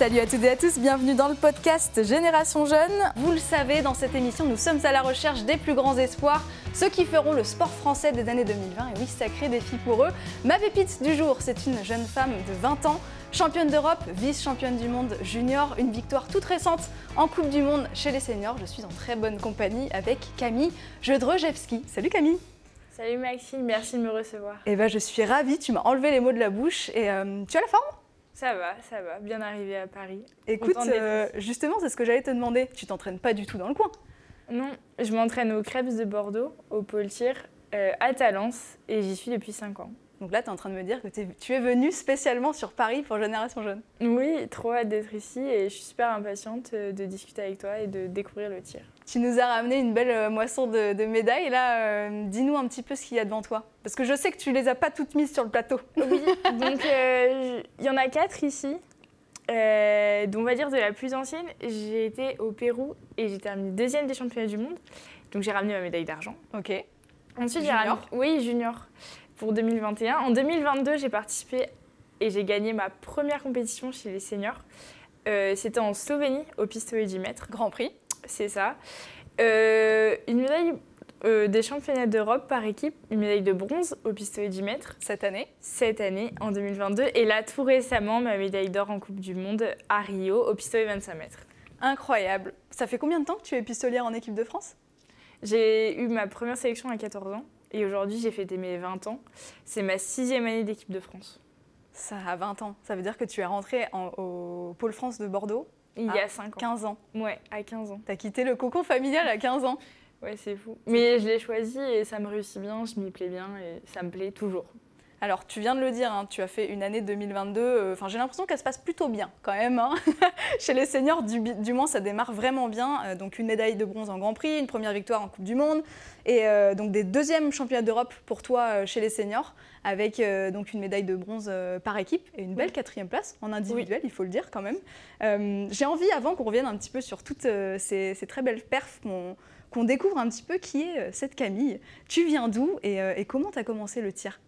Salut à toutes et à tous, bienvenue dans le podcast Génération Jeune. Vous le savez, dans cette émission, nous sommes à la recherche des plus grands espoirs, ceux qui feront le sport français des années 2020. Et oui, sacré défi pour eux. Ma pépite du jour, c'est une jeune femme de 20 ans, championne d'Europe, vice-championne du monde junior, une victoire toute récente en Coupe du Monde chez les seniors. Je suis en très bonne compagnie avec Camille Jedrzejewski. Salut Camille Salut Maxime, merci de me recevoir. Eh ben, je suis ravie, tu m'as enlevé les mots de la bouche et euh, tu as la forme? Ça va, ça va, bien arrivé à Paris. Écoute, euh, justement, c'est ce que j'allais te demander. Tu t'entraînes pas du tout dans le coin Non, je m'entraîne au Krebs de Bordeaux, au pôle tir, euh, à Talence, et j'y suis depuis 5 ans. Donc là, tu es en train de me dire que tu es venue spécialement sur Paris pour Génération Jeune. Oui, trop hâte d'être ici et je suis super impatiente euh, de discuter avec toi et de découvrir le tir. Tu nous as ramené une belle euh, moisson de, médailles. Là, euh, dis-nous un petit peu ce qu'il y a devant toi. Parce que je sais que tu les as pas toutes mises sur le plateau. Oui, donc il y en a quatre ici. donc on va dire de la plus ancienne, j'ai été au Pérou et j'ai terminé deuxième des championnats du monde. Donc j'ai ramené ma médaille d'argent. Ok. Ensuite, j'ai ramené... Oui, junior pour 2021. En 2022, j'ai participé et j'ai gagné ma première compétition chez les seniors. Euh, c'était en Slovénie, au pistolet 10 mètres. Grand prix. C'est ça. Euh, une médaille euh, des championnats d'Europe par équipe, une médaille de bronze au pistolet 10 mètres. Cette année Cette année, en 2022. Et là, tout récemment, ma médaille d'or en Coupe du Monde à Rio, au pistolet 25 mètres. Incroyable. Ça fait combien de temps que tu es pistolière en équipe de France? J'ai eu ma première sélection à 14 ans. Et aujourd'hui, j'ai fêté mes 20 ans. C'est ma sixième année d'équipe de France. Ça a 20 ans. Ça veut dire que tu es rentrée au Pôle France de Bordeaux il y a 5 ans. 15 ans. Ouais, à 15 ans. Tu as quitté le cocon familial à 15 ans. Ouais, c'est fou. Mais je l'ai choisi et ça me réussit bien, je m'y plais bien et ça me plaît toujours. Alors, tu viens de le dire, hein, tu as fait une année 2022. Euh, enfin, j'ai l'impression qu'elle se passe plutôt bien quand même. Hein. Chez les seniors, du, du, moins, ça démarre vraiment bien. Euh, donc, une médaille de bronze en Grand Prix, une première victoire en Coupe du Monde, et euh, donc des deuxièmes championnats d'Europe pour toi chez les seniors, avec donc une médaille de bronze par équipe et une belle quatrième place en individuel, il faut le dire quand même. j'ai envie, avant qu'on revienne un petit peu sur toutes ces, très belles perfs, qu'on découvre un petit peu qui est cette Camille. Tu viens d'où et, et comment tu as commencé le tir?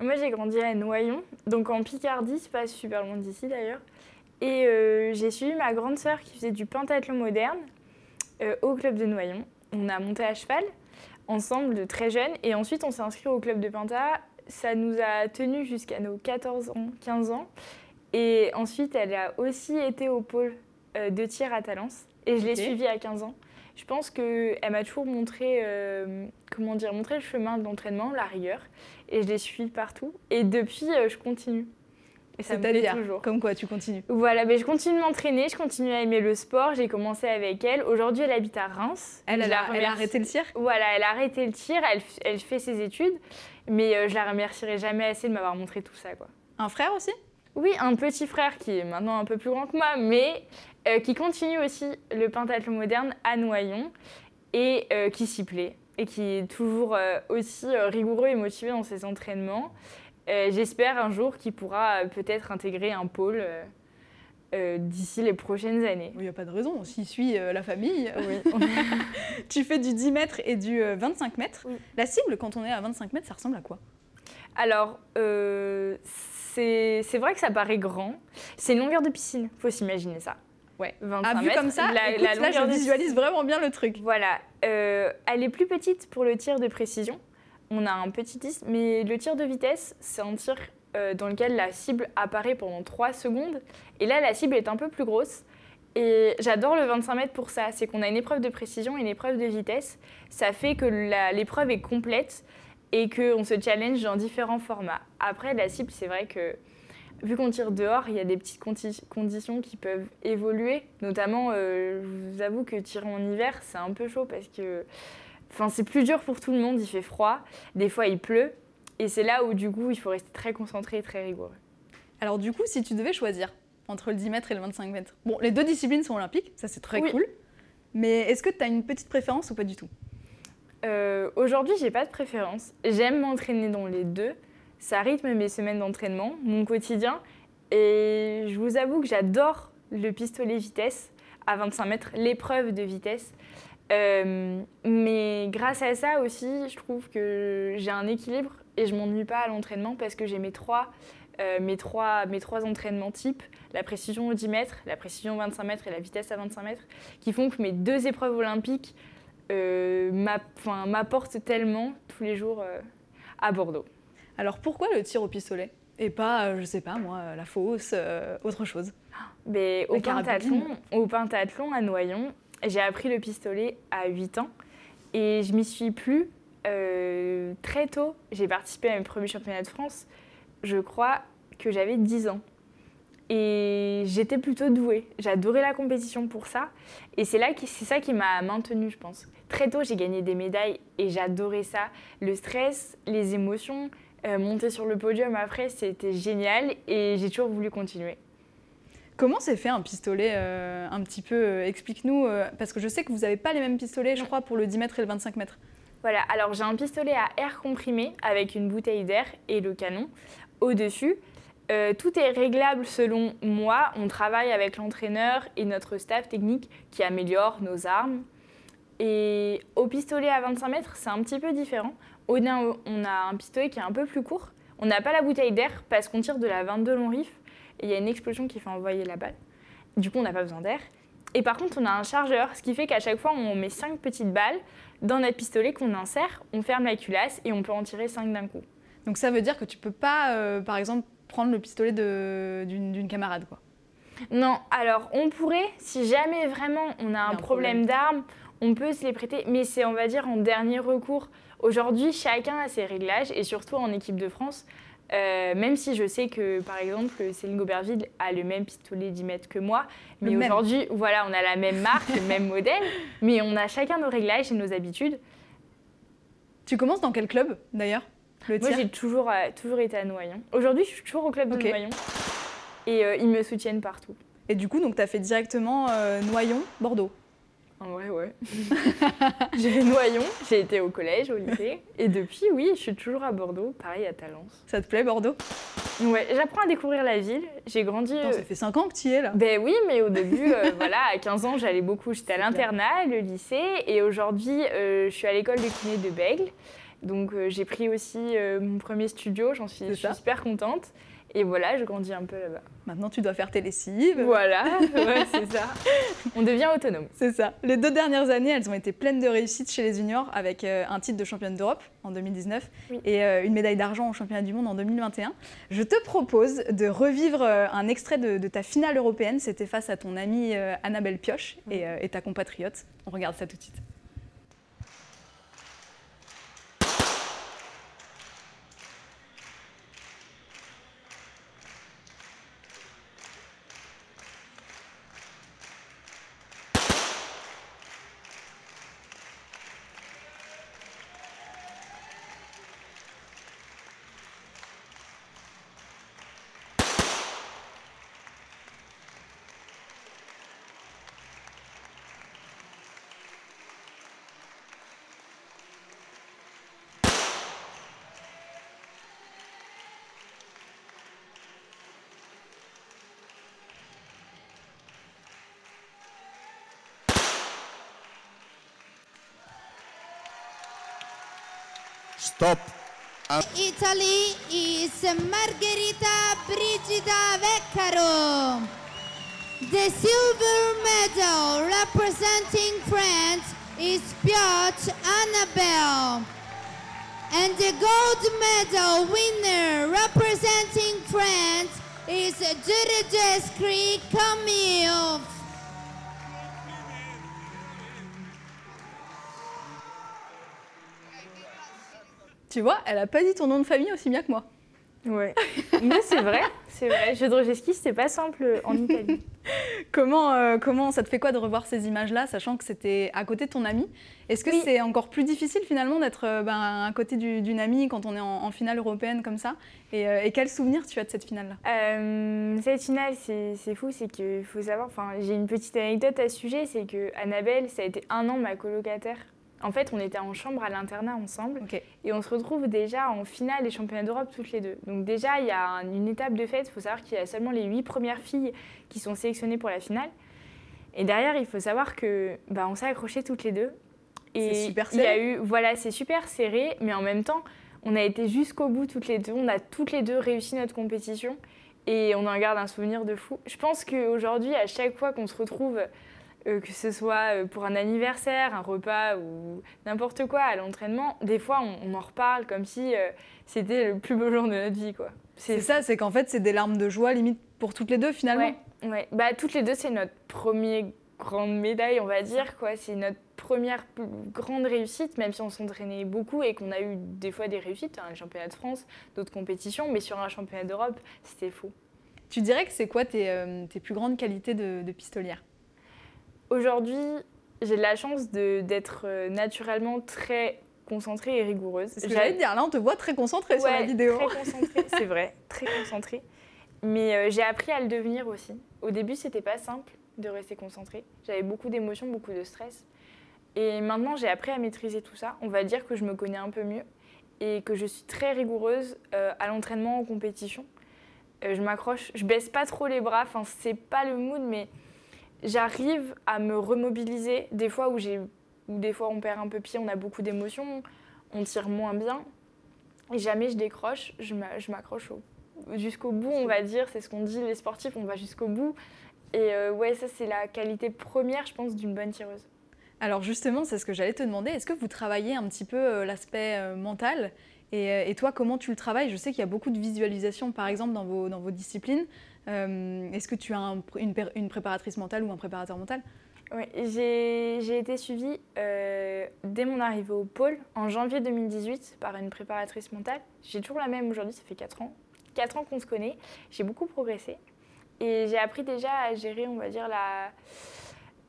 Moi, j'ai grandi à Noyon, donc en Picardie, c'est pas super loin d'ici d'ailleurs. Et euh, j'ai suivi ma grande sœur qui faisait du pentathlon moderne euh, au club de Noyon. On a monté à cheval ensemble de très jeunes et ensuite on s'est inscrit au club de Penta. Ça nous a tenus jusqu'à nos 14 ans, 15 ans. Et ensuite, elle a aussi été au pôle euh, de tir à Talence et je l'ai suivie à 15 ans. Je pense qu'elle m'a toujours montré, comment dire, montré le chemin de l'entraînement, la rigueur et je les suis partout. Et depuis, euh, je continue. Et ça me plaît toujours. Comme quoi, tu continues Voilà, mais je continue de m'entraîner, je continue à aimer le sport. J'ai commencé avec elle. Aujourd'hui, elle habite à Reims. Elle, a, elle a, arrêté le tir Voilà, elle a arrêté le tir, elle, elle fait ses études. Mais euh, je la remercierai jamais assez de m'avoir montré tout ça. Quoi. Un frère aussi? Oui, un petit frère qui est maintenant un peu plus grand que moi, mais euh, qui continue aussi le pentathlon moderne à Noyon et qui s'y plaît et qui est toujours euh, aussi euh, rigoureux et motivé dans ses entraînements. Euh, j'espère un jour qu'il pourra peut-être intégrer un pôle d'ici les prochaines années. Il n'y a pas de raison, s'il suit la famille. tu fais du 10 mètres et du 25 mètres. La cible, quand on est à 25 mètres, ça ressemble à quoi? Alors, c'est vrai que ça paraît grand. C'est une longueur de piscine, faut s'imaginer ça. Ouais, 25 ah, vu comme ça, la, écoute, là, je visualise vraiment bien le truc. Voilà. Euh, elle est plus petite pour le tir de précision. On a un petit disque, mais le tir de vitesse, c'est un tir euh, dans lequel la cible apparaît pendant 3 secondes. Et là, la cible est un peu plus grosse. Et j'adore le 25 mètres pour ça. C'est qu'on a une épreuve de précision et une épreuve de vitesse. Ça fait que l'épreuve est complète et qu'on se challenge dans différents formats. Après, la cible, c'est vrai que vu qu'on tire dehors, il y a des petites conditions qui peuvent évoluer. Notamment, euh, je vous avoue que tirer en hiver, c'est un peu chaud parce que enfin, c'est plus dur pour tout le monde, il fait froid, des fois il pleut. Et c'est là où du coup, il faut rester très concentré et très rigoureux. Alors du coup, si tu devais choisir entre le 10 mètres et le 25 mètres, bon, les deux disciplines sont olympiques, ça c'est très cool. Mais est-ce que tu as une petite préférence ou pas du tout? Euh, Aujourd'hui, j'ai pas de préférence. J'aime m'entraîner dans les deux ça rythme mes semaines d'entraînement, mon quotidien. Et je vous avoue que j'adore le pistolet vitesse à 25 mètres, l'épreuve de vitesse. Euh, mais grâce à ça aussi, je trouve que j'ai un équilibre et je m'ennuie pas à l'entraînement parce que j'ai mes trois euh, mes, trois, mes trois entraînements types, la précision au 10 mètres, la précision au 25 mètres et la vitesse à 25 mètres, qui font que mes deux épreuves olympiques euh, m'apportent tellement tous les jours euh, à Bordeaux. Alors pourquoi le tir au pistolet et pas, je sais pas moi, la fosse, autre chose? Mais au, pentathlon, au pentathlon à Noyon, j'ai appris le pistolet à 8 ans et je m'y suis plus très tôt. J'ai participé à mes premiers championnats de France je crois que j'avais 10 ans. Et j'étais plutôt douée. J'adorais la compétition pour ça. Et c'est là c'est ça qui m'a maintenue, je pense. Très tôt, j'ai gagné des médailles et j'adorais ça. Le stress, les émotions, euh, monter sur le podium après, c'était génial et j'ai toujours voulu continuer. Comment s'est fait un pistolet euh, un petit peu euh, Explique-nous, parce que je sais que vous n'avez pas les mêmes pistolets, je crois, pour le 10 mètres et le 25 mètres. Voilà, alors j'ai un pistolet à air comprimé avec une bouteille d'air et le canon au-dessus. Euh, tout est réglable selon moi. On travaille avec l'entraîneur et notre staff technique qui améliore nos armes. Et au pistolet à 25 mètres, c'est un petit peu différent. On a, on a un pistolet qui est un peu plus court. On n'a pas la bouteille d'air parce qu'on tire de la 22 long riff et il y a une explosion qui fait envoyer la balle. Du coup, on n'a pas besoin d'air. Et par contre, on a un chargeur, ce qui fait qu'à chaque fois, on met 5 petites balles dans notre pistolet qu'on insère, on ferme la culasse et on peut en tirer 5 d'un coup. Donc ça veut dire que tu peux pas, euh, par exemple, prendre le pistolet d'une camarade, quoi. Non, alors on pourrait, si jamais vraiment on a un, problème, d'armes, on peut se les prêter, mais c'est, on va dire, en dernier recours. Aujourd'hui, chacun a ses réglages, et surtout en équipe de France, euh, même si je sais que, par exemple, Céline Goberville a le même pistolet 10 mètres que moi, mais aujourd'hui, voilà, on a la même marque, le même modèle, mais on a chacun nos réglages et nos habitudes. Tu commences dans quel club, d'ailleurs? Moi, j'ai toujours, euh, toujours été à Noyon. Aujourd'hui, je suis toujours au club de Noyon. Et euh, ils me soutiennent partout. Et du coup, donc, tu as fait directement euh, Noyon, Bordeaux En vrai, ouais. j'ai fait Noyon, j'ai été au collège, au lycée. Et depuis, oui, je suis toujours à Bordeaux, pareil à Talence. Ça te plaît, Bordeaux? Ouais, j'apprends à découvrir la ville. J'ai grandi. ça fait 5 ans que tu y es là. Ben oui, mais au début, voilà, à 15 ans, j'allais beaucoup. J'étais à l'internat, le lycée. Et aujourd'hui, je suis à l'école de kiné de Bègle. Donc euh, j'ai pris aussi euh, mon premier studio, j'en suis, super contente. Et voilà, je grandis un peu là-bas. Maintenant, tu dois faire tes lessives. Voilà, c'est ça. On devient autonome. C'est ça. Les deux dernières années, elles ont été pleines de réussite chez les juniors avec euh, un titre de championne d'Europe en 2019 et une médaille d'argent au championnat du monde en 2021. Je te propose de revivre un extrait de, ta finale européenne. C'était face à ton amie Annabelle Pioche et, et ta compatriote. On regarde ça tout de suite. Stop. Italy is Margherita Brigida Veccaro. The silver medal representing France is Piotr Annabelle. And the gold medal winner representing France is Duredescri Camille. Tu vois, elle a pas dit ton nom de famille aussi bien que moi. Ouais. Mais c'est vrai, c'est vrai. Jedrzejewski, c'était pas simple en Italie. comment, euh, comment ça te fait quoi de revoir ces images-là, sachant que c'était à côté de ton ami? Est-ce que c'est encore plus difficile finalement d'être euh, ben, à côté d'une amie quand on est en, finale européenne comme ça? Et, euh, et, quel souvenir tu as de cette finale-là? Cette finale, c'est fou, c'est qu'il faut savoir, enfin j'ai une petite anecdote à ce sujet, c'est que Annabelle, ça a été un an ma colocataire en fait, on était en chambre à l'internat ensemble et on se retrouve déjà en finale des championnats d'Europe toutes les deux. Donc déjà, il y a une étape de fête. Il faut savoir qu'il y a seulement les huit premières filles qui sont sélectionnées pour la finale. Et derrière, il faut savoir que bah, on s'est accrochées toutes les deux. Et super serré. Il y a eu, voilà, c'est super serré, mais en même temps, on a été jusqu'au bout toutes les deux. On a toutes les deux réussi notre compétition et on en garde un souvenir de fou. Je pense qu'aujourd'hui, à chaque fois qu'on se retrouve, euh, que ce soit euh, pour un anniversaire, un repas ou n'importe quoi à l'entraînement, des fois on, en reparle comme si euh, c'était le plus beau jour de notre vie. quoi. C'est ça, c'est qu'en fait c'est des larmes de joie limite pour toutes les deux finalement. Ouais, Bah, toutes les deux c'est notre premier grande médaille, on va dire. quoi. C'est notre première grande réussite, même si on s'entraînait beaucoup et qu'on a eu des fois des réussites, un hein, championnat de France, d'autres compétitions, mais sur un championnat d'Europe, c'était faux. Tu dirais que c'est quoi tes, tes, plus grandes qualités de, de pistolière? Aujourd'hui, j'ai de la chance d'être euh, naturellement très concentrée et rigoureuse. J'allais dire, là on te voit très concentrée sur la vidéo. Très concentrée, c'est vrai, très concentrée. Mais euh, j'ai appris à le devenir aussi. Au début, c'était pas simple de rester concentrée. J'avais beaucoup d'émotions, beaucoup de stress. Et maintenant, j'ai appris à maîtriser tout ça. On va dire que je me connais un peu mieux et que je suis très rigoureuse euh, à l'entraînement, en compétition. je m'accroche, je baisse pas trop les bras. Enfin, c'est pas le mood, mais j'arrive à me remobiliser des fois où j'ai ou des fois on perd un peu pied, on a beaucoup d'émotions, on tire moins bien. Et jamais je décroche, je m'accroche jusqu'au bout, on va dire. C'est ce qu'on dit, les sportifs, on va jusqu'au bout. Et euh, ouais, ça, c'est la qualité première, je pense, d'une bonne tireuse. Alors justement, c'est ce que j'allais te demander. Est-ce que vous travaillez un petit peu euh, l'aspect euh, mental? Et, toi, comment tu le travailles? Je sais qu'il y a beaucoup de visualisation, par exemple, dans vos, dans vos disciplines. Euh, est-ce que tu as une, préparatrice mentale ou un préparateur mental? Oui, j'ai été suivie euh, dès mon arrivée au pôle en janvier 2018 par une préparatrice mentale. J'ai toujours la même aujourd'hui, ça fait 4 ans. 4 ans qu'on se connaît, j'ai beaucoup progressé et j'ai appris déjà à gérer, on va dire, la,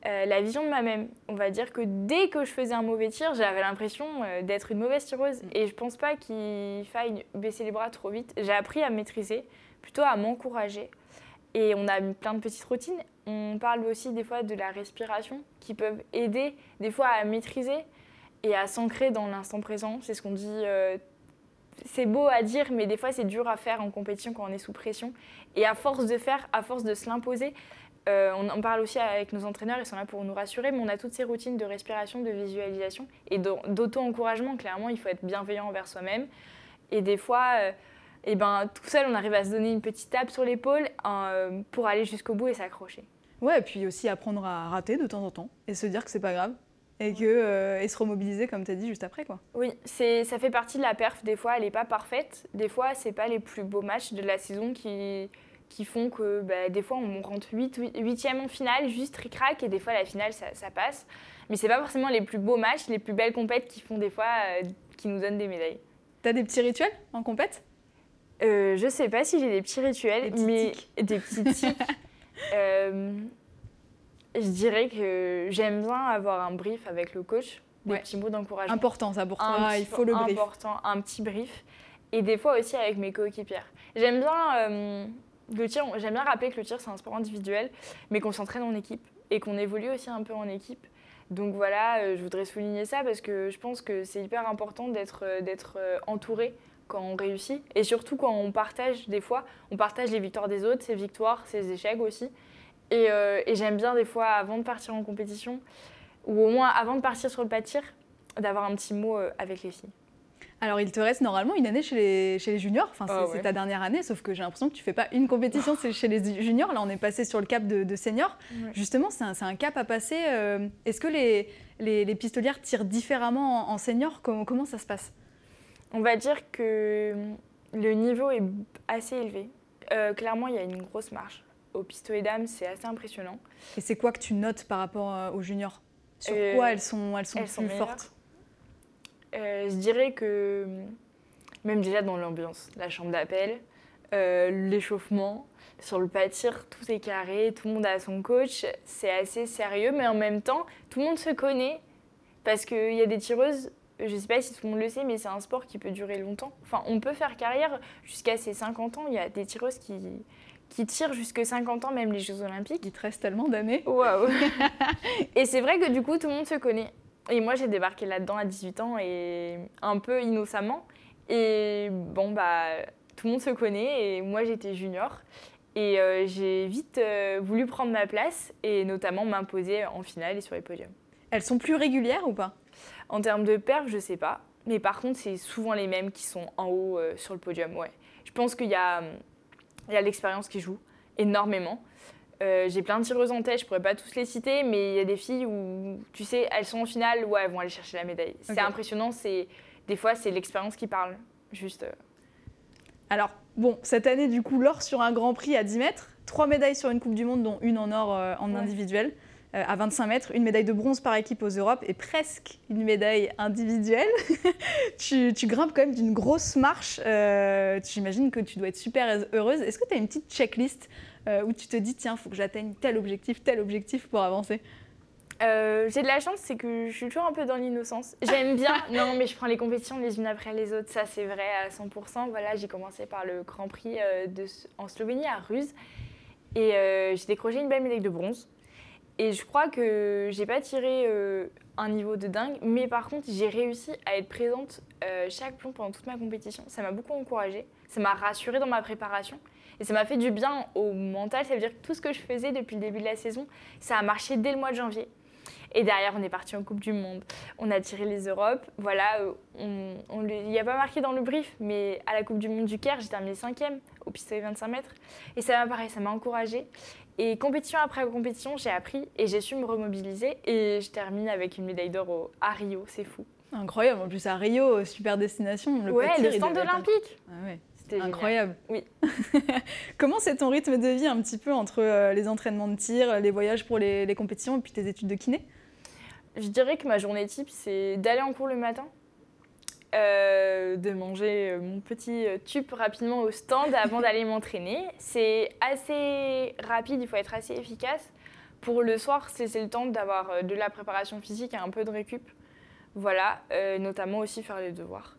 euh, la vision de moi-même. On va dire que dès que je faisais un mauvais tir, j'avais l'impression d'être une mauvaise tireuse. Mm. Et je pense pas qu'il faille baisser les bras trop vite. J'ai appris à maîtriser, plutôt à m'encourager. Et on a plein de petites routines. On parle aussi des fois de la respiration qui peuvent aider des fois à maîtriser et à s'ancrer dans l'instant présent. C'est ce qu'on dit. Euh, c'est beau à dire, mais des fois c'est dur à faire en compétition quand on est sous pression. Et à force de faire, à force de se l'imposer, euh, on en parle aussi avec nos entraîneurs, ils sont là pour nous rassurer, mais on a toutes ces routines de respiration, de visualisation et d'auto-encouragement. Clairement, il faut être bienveillant envers soi-même. Et des fois, euh, et ben tout seul, on arrive à se donner une petite tape sur l'épaule euh, pour aller jusqu'au bout et s'accrocher. Ouais, et puis aussi apprendre à rater de temps en temps et se dire que c'est pas grave et que euh, et se remobiliser comme tu as dit juste après quoi. Oui, c'est ça fait partie de la perf des fois, elle est pas parfaite. Des fois, c'est pas les plus beaux matchs de la saison qui qui font que bah, des fois on rentre 8 8e en finale juste ric-rac et des fois la finale ça, ça passe. Mais c'est pas forcément les plus beaux matchs, les plus belles compètes qui font des fois euh, qui nous donnent des médailles. T'as des petits rituels en compète? Euh, je sais pas si j'ai des petits rituels, mais des petits tics. Euh, je dirais que j'aime bien avoir un brief avec le coach, des petits mots d'encouragement. Important ça pour toi, il faut le brief. Important, un petit brief. Et des fois aussi avec mes coéquipières. J'aime bien euh, le tir, j'aime bien rappeler que le tir c'est un sport individuel, mais qu'on s'entraîne en équipe et qu'on évolue aussi un peu en équipe. Donc voilà, je voudrais souligner ça parce que je pense que c'est hyper important d'être entouré quand on réussit et surtout quand on partage des fois, on partage les victoires des autres, ses victoires, ses échecs aussi. Et, euh, j'aime bien des fois avant de partir en compétition ou au moins avant de partir sur le pas de tir, d'avoir un petit mot euh, avec les filles. Alors, il te reste normalement une année chez les, chez les juniors. Enfin, c'est ah ta dernière année, sauf que j'ai l'impression que tu fais pas une compétition chez les juniors. Là, on est passé sur le cap de, de senior. Justement, c'est un, un, cap à passer. Euh, est-ce que les, les, les, pistolières tirent différemment en, en senior comment, comment ça se passe? On va dire que le niveau est assez élevé. Euh, clairement, il y a une grosse marge. Au pistolet d'âme, c'est assez impressionnant. Et c'est quoi que tu notes par rapport euh, aux juniors? Sur euh, quoi elles sont, elles sont plus fortes? Je dirais que même déjà dans l'ambiance, la chambre d'appel, l'échauffement, sur le pâtir, tout est carré, tout le monde a son coach, c'est assez sérieux, mais en même temps, tout le monde se connaît parce qu'il y a des tireuses je ne sais pas si tout le monde le sait, mais c'est un sport qui peut durer longtemps. Enfin, on peut faire carrière jusqu'à ses 50 ans. Il y a des tireuses qui, qui tirent jusqu'à 50 ans, même les Jeux Olympiques. Il te reste tellement d'années. Waouh Et c'est vrai que du coup, tout le monde se connaît. Et moi, j'ai débarqué là-dedans à 18 ans et un peu innocemment. Et bon, bah, tout le monde se connaît et moi, j'étais junior. Et euh, j'ai vite euh, voulu prendre ma place et notamment m'imposer en finale et sur les podiums. Elles sont plus régulières ou pas? En termes de perf, je sais pas. mais par contre, c'est souvent les mêmes qui sont en haut euh, sur le podium. Ouais. Je pense qu'il y a, il y a l'expérience qui joue énormément. Euh, j'ai plein de tireuses en tête, je pourrais pas tous les citer, mais il y a des filles où, tu sais, elles sont en finale, ouais, elles vont aller chercher la médaille. C'est impressionnant, c'est des fois c'est l'expérience qui parle. Juste. euh, Alors, bon, cette année, du coup, l'or sur un Grand Prix à 10 mètres, trois médailles sur une Coupe du Monde, dont une en or euh, en Ouais. individuel. Euh, à 25 mètres, une médaille de bronze par équipe aux Europes et presque une médaille individuelle. tu, tu grimpes quand même d'une grosse marche. euh, J'imagine que tu dois être super heureuse. Est-ce que tu as une petite checklist euh, où tu te dis, tiens, il faut que j'atteigne tel objectif, tel objectif pour avancer? Euh, j'ai de la chance, c'est que je suis toujours un peu dans l'innocence. J'aime bien, non, mais je prends les compétitions les unes après les autres, ça c'est vrai à 100%. Voilà, j'ai commencé par le Grand Prix de, en Slovénie à Ruse et euh, j'ai décroché une belle médaille de bronze. Et je crois que j'ai pas tiré euh, un niveau de dingue, mais par contre j'ai réussi à être présente euh, chaque plomb pendant toute ma compétition. Ça m'a beaucoup encouragée, ça m'a rassurée dans ma préparation. Et ça m'a fait du bien au mental, ça veut dire que tout ce que je faisais depuis le début de la saison, ça a marché dès le mois de janvier. Et derrière, on est parti en Coupe du Monde. On a tiré les Europes. Voilà, euh, il n'y a pas marqué dans le brief, mais à la Coupe du Monde du Caire, j'ai terminé cinquième au pistolet 25 mètres. Et ça m'a pareil, ça m'a encouragée. Et compétition après compétition, j'ai appris et j'ai su me remobiliser. Et je termine avec une médaille d'or au- à Rio, c'est fou. Incroyable, en plus à Rio, super destination. Le ouais, le stand olympique. Ah ouais. C'était génial. Incroyable. Oui. Comment c'est ton rythme de vie un petit peu entre euh, les entraînements de tir, les voyages pour les, les compétitions et puis tes études de kiné? Je dirais que ma journée type, c'est d'aller en cours le matin, euh, de manger euh, mon petit euh, tube rapidement au stand avant d'aller m'entraîner. C'est assez rapide, il faut être assez efficace. Pour le soir, c'est le temps d'avoir de la préparation physique et un peu de récup. Voilà, euh, notamment aussi faire les devoirs.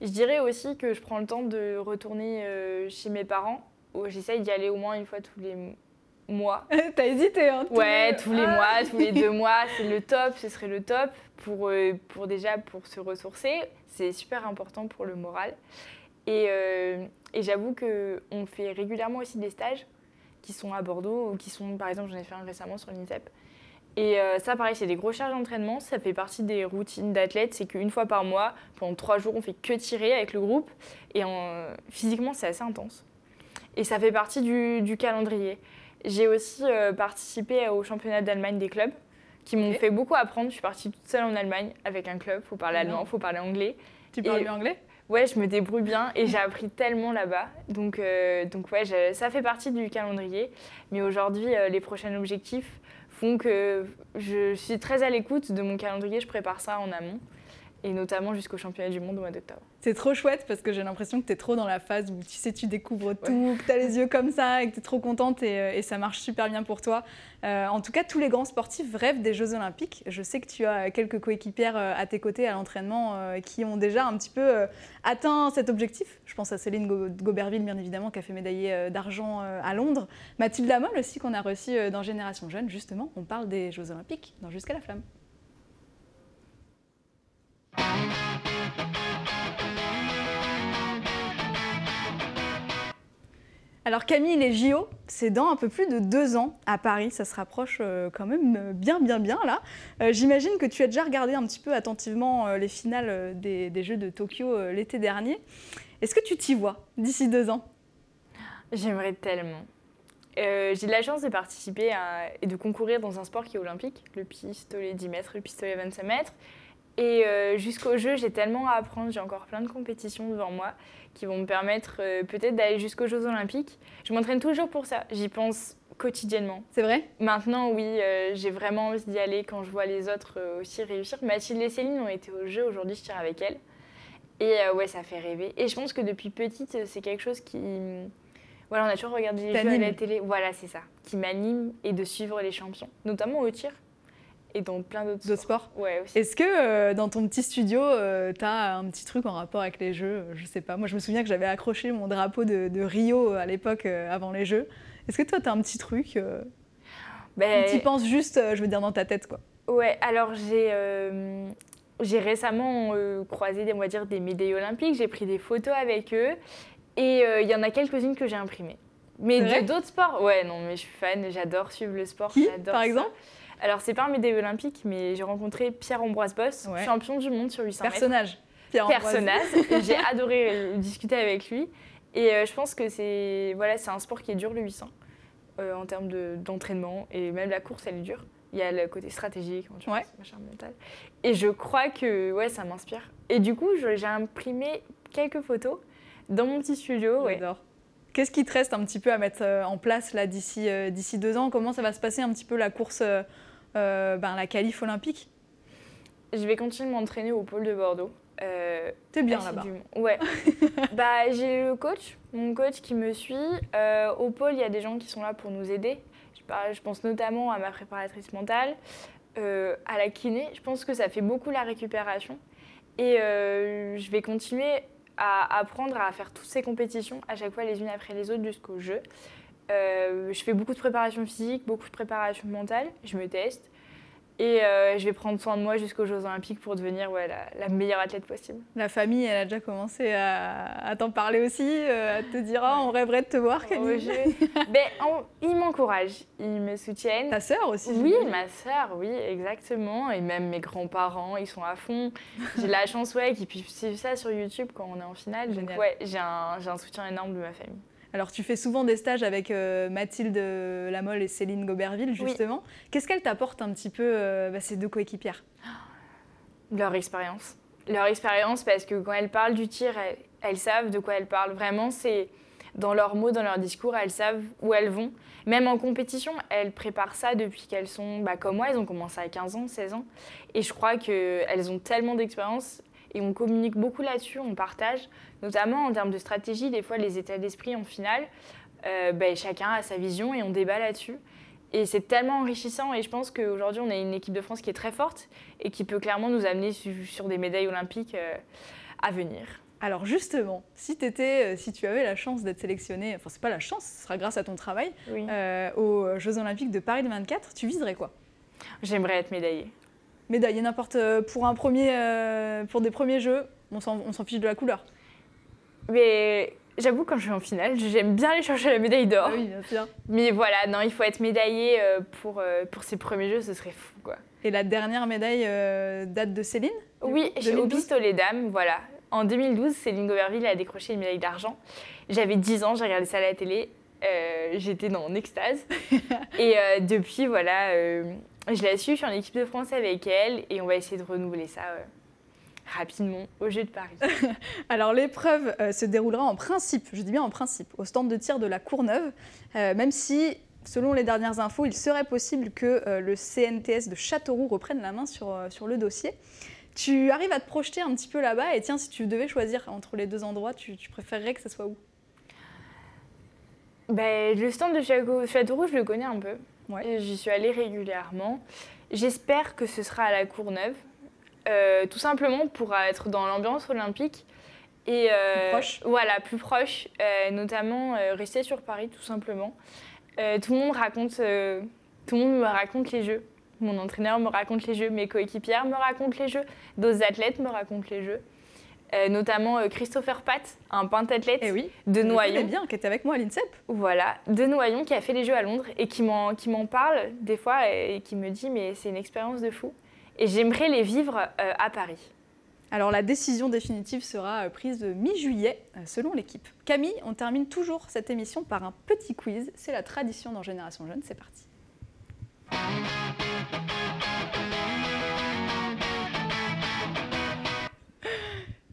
Je dirais aussi que je prends le temps de retourner euh, chez mes parents. où J'essaye d'y aller au moins une fois tous les mois. T'as hésité, hein Ouais, tous les Ah. mois, tous les deux mois, c'est le top, ce serait le top pour, euh, pour déjà pour se ressourcer. C'est super important pour le moral. Et, euh, et j'avoue qu'on fait régulièrement aussi des stages qui sont à Bordeaux ou qui sont, par exemple, j'en ai fait un récemment sur l'INSEP. Et euh, ça, pareil, c'est des grosses charges d'entraînement. Ça fait partie des routines d'athlète. C'est qu'une fois par mois, pendant trois jours, on fait que tirer avec le groupe. Et en- physiquement, c'est assez intense. Et ça fait partie du, du calendrier. J'ai aussi euh, participé au championnat d'Allemagne des clubs, qui m'ont fait beaucoup apprendre. Je suis partie toute seule en Allemagne avec un club. faut parler allemand, faut parler anglais. Tu parles bien anglais? Ouais, je me débrouille bien et j'ai appris tellement là-bas. Donc, euh, donc ouais, je- ça fait partie du calendrier. Mais aujourd'hui, euh, les prochains objectifs font que je suis très à l'écoute de mon calendrier. Je prépare ça en amont. Et notamment jusqu'au championnat du monde au mois d'octobre. C'est trop chouette parce que j'ai l'impression que tu es trop dans la phase où tu sais, tu découvres tout, que tu as les yeux comme ça et que tu es trop contente et, euh, et ça marche super bien pour toi. Euh, en tout cas, tous les grands sportifs rêvent des Jeux Olympiques. Je sais que tu as quelques coéquipières euh, à tes côtés à l'entraînement euh, qui ont déjà un petit peu euh, atteint cet objectif. Je pense à Céline Go- Goberville, bien évidemment, qui a fait médailler d'argent à Londres. Mathilde Amol aussi, qu'on a reçue dans Génération Jeune. Justement, on parle des Jeux Olympiques dans Jusqu'à la Flamme. Alors Camille, les JO, c'est dans un peu plus de deux ans à Paris. Ça se rapproche euh, quand même euh, bien, bien, bien là. Euh, J'imagine que tu as déjà regardé un petit peu attentivement les finales des, Jeux de Tokyo l'été dernier. Est-ce que tu t'y vois d'ici deux ans? J'aimerais tellement. J'ai de la chance de participer et de concourir dans un sport qui est olympique, le pistolet 10 mètres, le pistolet 25 mètres. Et euh, jusqu'au jeu, j'ai tellement à apprendre, j'ai encore plein de compétitions devant moi qui vont me permettre euh, peut-être d'aller jusqu'aux Jeux olympiques. Je m'entraîne toujours pour ça, j'y pense quotidiennement. C'est vrai? Maintenant, oui, euh, j'ai vraiment envie d'y aller quand je vois les autres euh, aussi réussir. Mathilde et Céline ont été au jeu, aujourd'hui je tire avec elles. Et euh, ouais, ça fait rêver. Et je pense que depuis petite, c'est quelque chose qui... Voilà, on a toujours regardé les jeux à la télé. Voilà, c'est ça. Qui m'anime et de suivre les champions. Notamment au tir et dans plein d'autres sports. sports Ouais, aussi. Est-ce que euh, dans ton petit studio, tu as un petit truc en rapport avec les Jeux euh, Je sais pas. Moi, je me souviens que j'avais accroché mon drapeau de, de Rio euh, à l'époque, euh, avant les Jeux. Est-ce que toi, tu as un petit truc euh, Ben, Tu penses juste, euh, je veux dire, dans ta tête, quoi? Ouais, alors j'ai euh, j'ai récemment euh, croisé des, on va dire, des médailles olympiques, j'ai pris des photos avec eux et euh, il y en a quelques-unes que j'ai imprimées. Mais d'autres sports Ouais, non, mais je suis fan, j'adore suivre le sport. Qui, j'adore par ça. exemple? Alors, c'est pas un médaille olympique, mais j'ai rencontré Pierre-Ambroise Boss, Ouais. champion du monde sur 800 mètres. Personnage. personnage. J'ai adoré euh, discuter avec lui. Et euh, je pense que c'est voilà, un sport qui est dur, le 800, euh, en termes de- d'entraînement. et même la course, elle est dure. Il y a le côté stratégique, endurance, Ouais. machin mental. Et je crois que ouais, ça m'inspire. Et du coup, j'ai imprimé quelques photos dans mon petit studio. Ouais. Qu'est-ce qui te reste un petit peu à mettre en place là d'ici euh, d'ici deux ans? Comment ça va se passer un petit peu la course, ben, la qualif olympique Je vais continuer de m'entraîner au pôle de Bordeaux. Euh, T'es bien là-bas. Ouais. bah, j'ai le coach, mon coach qui me suit. Euh, au pôle, il y a des gens qui sont là pour nous aider. Je, pense notamment à ma préparatrice mentale, euh, à la kiné. Je pense que ça fait beaucoup la récupération. Et euh, je vais continuer à apprendre à faire toutes ces compétitions, à chaque fois les unes après les autres jusqu'au jeu. Euh, je fais beaucoup de préparation physique, beaucoup de préparation mentale. Je me teste. Et euh, je vais prendre soin de moi jusqu'aux Jeux Olympiques pour devenir ouais, la, la meilleure athlète possible. La famille, elle a déjà commencé à, à t'en parler aussi, euh, à te dire Ah, on rêverait de te voir, Camille. Oh, je- Ben, en- ils m'encouragent, ils me soutiennent. Ta sœur aussi Oui, ma sœur, oui, exactement. Et même mes grands-parents, ils sont à fond. J'ai la chance, ouais, qu'ils puissent suivre ça sur YouTube quand on est en finale. Donc, ouais, j'ai un, j'ai un soutien énorme de ma famille. Alors, tu fais souvent des stages avec euh, Mathilde Lamolle et Céline Goberville, justement. Qu'est-ce qu'elles t'apportent un petit peu, euh, bah, ces deux coéquipières? Leur expérience. Leur expérience, parce que quand elles parlent du tir, elles, elles savent de quoi elles parlent. Vraiment, c'est dans leurs mots, dans leur discours, elles savent où elles vont. Même en compétition, elles préparent ça depuis qu'elles sont, bah, comme moi, elles ont commencé à 15 ans, 16 ans. Et je crois qu'elles ont tellement d'expérience et on communique beaucoup là-dessus, on partage, notamment en termes de stratégie, des fois les états d'esprit en finale. euh, bah, chacun a sa vision et on débat là-dessus. Et c'est tellement enrichissant et je pense qu'aujourd'hui on a une équipe de France qui est très forte et qui peut clairement nous amener su- sur des médailles olympiques euh, à venir. Alors justement, si, t'étais, euh, si tu avais la chance d'être sélectionnée, enfin c'est pas la chance, ce sera grâce à ton travail, Oui. euh, aux Jeux Olympiques de Paris 2024, tu viserais quoi? J'aimerais être médaillée. Médaille, n'importe euh, pour un premier, euh, pour des premiers Jeux, on s'en, fiche de la couleur. Mais j'avoue, quand je suis en finale, j'aime bien aller chercher la médaille d'or. Ah oui, bien sûr. Mais voilà, non, il faut être médaillé euh, pour, pour ces premiers jeux, ce serait fou, quoi. Et la dernière médaille euh, date de Céline Oui, au 2012? pistolet dames, voilà. En 2012, Céline Goberville a décroché une médaille d'argent. J'avais 10 ans, j'ai regardé ça à la télé. euh, J'étais dans extase. et euh, depuis, voilà, je la suis, je suis en équipe de France avec elle et on va essayer de renouveler ça euh, rapidement au Jeux de Paris. Alors l'épreuve euh, se déroulera en principe, je dis bien en principe, au stand de tir de la Courneuve, euh, même si, selon les dernières infos, il serait possible que le CNTS de Châteauroux reprenne la main sur, sur le dossier. Tu arrives à te projeter un petit peu là-bas et tiens, si tu devais choisir entre les deux endroits, tu, tu préférerais que ça soit où? Ben, le stand de Château- Châteauroux, je le connais un peu. Ouais. J'y suis allée régulièrement. J'espère que ce sera à la Courneuve, euh, tout simplement pour être dans l'ambiance olympique. Et euh, proche. Voilà, plus proche, euh, notamment euh, rester sur Paris, tout simplement. Tout le monde raconte, tout le monde me raconte les jeux. Mon entraîneur me raconte les jeux, mes coéquipières me racontent les jeux, d'autres athlètes me racontent les jeux. Euh, notamment euh, Christopher Pat, un pentathlète Eh oui, de Noyon. bien, qui était avec moi à l'INSEP. Voilà, de Noyon qui a fait les Jeux à Londres et qui m'en, qui m'en parle des fois et qui me dit mais c'est une expérience de fou. Et j'aimerais les vivre euh, à Paris. Alors la décision définitive sera prise mi-juillet, selon l'équipe. Camille, on termine toujours cette émission par un petit quiz. C'est la tradition dans Génération Jeune, c'est parti.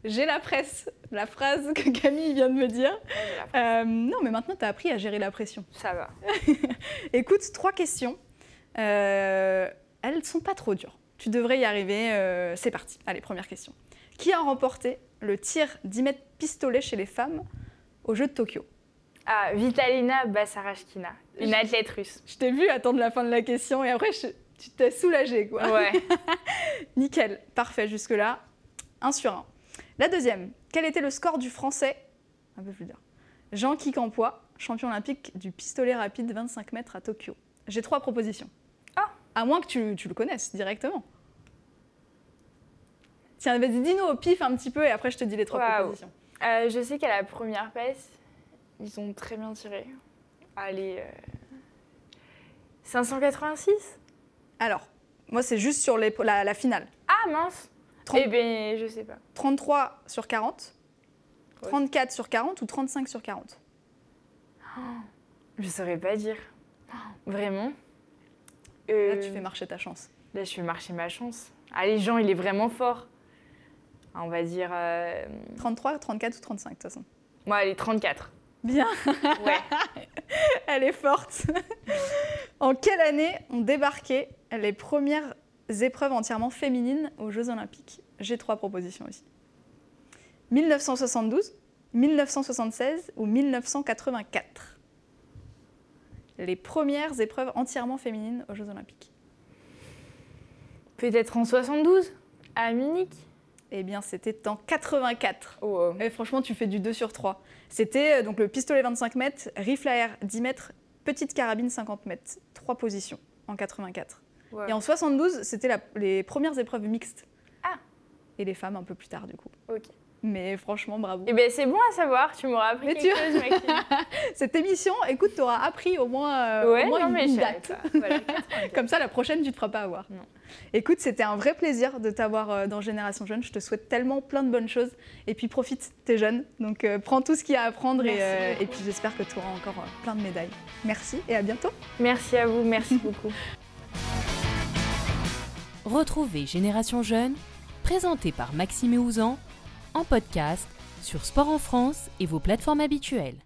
J'ai la presse, la phrase que Camille vient de me dire. Euh, non, mais maintenant, tu as appris à gérer la pression. Ça va. Écoute, trois questions. Euh, elles sont pas trop dures. Tu devrais y arriver. euh, c'est parti. Allez, première question. Qui a remporté le tir 10 mètres pistolet chez les femmes aux Jeux de Tokyo? Ah, Vitalina Basarashkina, une athlète russe. Je t'ai vu attendre la fin de la question et après, je- tu t'es soulagée, quoi. Ouais. Nickel, parfait jusque-là. Un sur un. La deuxième, quel était le score du français? Un peu plus dur. Jean Kikampois, champion olympique du pistolet rapide 25 mètres à Tokyo. J'ai trois propositions. Ah. À moins que tu, tu le connaisses directement. Tiens, vas-y, dis-nous au pif un petit peu et après je te dis les trois propositions. Euh, je sais qu'à la première passe, ils ont très bien tiré. Allez, euh, 586 Alors, moi c'est juste sur les- la, la finale. Ah mince 30 Eh ben, je sais pas. 33 sur 40, Ouais. 34 sur 40 ou 35 sur 40 Je saurais pas dire. Vraiment Là, Euh, tu fais marcher ta chance. Là, je fais marcher ma chance. Allez, Jean, il est vraiment fort. Ah, On va dire. euh, 33, 34 ou 35 de toute façon. Moi, allez, 34. Bien, Ouais. elle est forte. en quelle année ont débarqué les premières épreuves entièrement féminines aux Jeux Olympiques J'ai trois propositions aussi. 1972, 1976 ou 1984 Les premières épreuves entièrement féminines aux Jeux Olympiques. Peut-être en 72 À Munich? Eh bien, c'était en 84. Oh, Et franchement, tu fais du 2 sur 3. C'était euh, donc le pistolet 25 mètres, rifle à air 10 mètres, petite carabine 50 mètres. Trois positions en 84. Ouais. Et en 72, c'était les premières épreuves mixtes. Ah. Et les femmes un peu plus tard, du coup. Ok. Mais franchement, bravo. Eh ben, c'est bon à savoir, tu m'auras appris Mais quelque tu- chose. Cette émission, écoute, t'auras appris au moins, euh, ouais, au moins non, une, mais une date. pas. Voilà, 84. Comme ça, la prochaine, tu te feras pas avoir. Non. Écoute, c'était un vrai plaisir de t'avoir euh, dans Génération Jeune. Je te souhaite tellement plein de bonnes choses. Et puis profite, t'es jeune. Donc euh, prends tout ce qu'il y a à apprendre. Et, euh, et puis j'espère que tu auras encore plein de médailles. Merci et à bientôt. Merci à vous, merci beaucoup. Retrouvez Génération Jeune, présenté par Maxime Ouzan, en podcast sur Sport en France et vos plateformes habituelles.